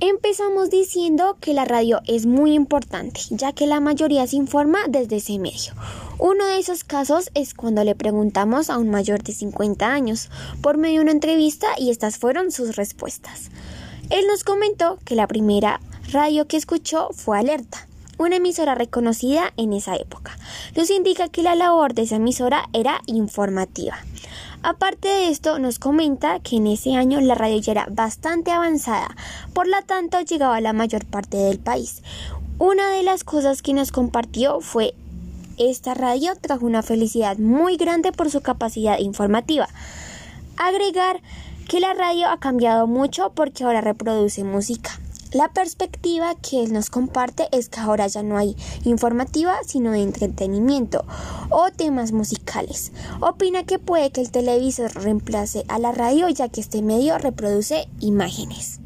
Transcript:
Empezamos diciendo que la radio es muy importante, ya que la mayoría se informa desde ese medio. Uno de esos casos es cuando le preguntamos a un mayor de 50 años por medio de una entrevista y estas fueron sus respuestas. Él nos comentó que la primera radio que escuchó fue Alerta, una emisora reconocida en esa época. Nos indica que la labor de esa emisora era informativa. Aparte de esto, nos comenta que en ese año la radio ya era bastante avanzada, por lo tanto llegaba a la mayor parte del país. Una de las cosas que nos compartió fue esta radio trajo una felicidad muy grande por su capacidad informativa. Agregar que la radio ha cambiado mucho porque ahora reproduce música. La perspectiva que él nos comparte es que ahora ya no hay informativa, sino de entretenimiento o temas musicales. Opina que puede que el televisor reemplace a la radio ya que este medio reproduce imágenes.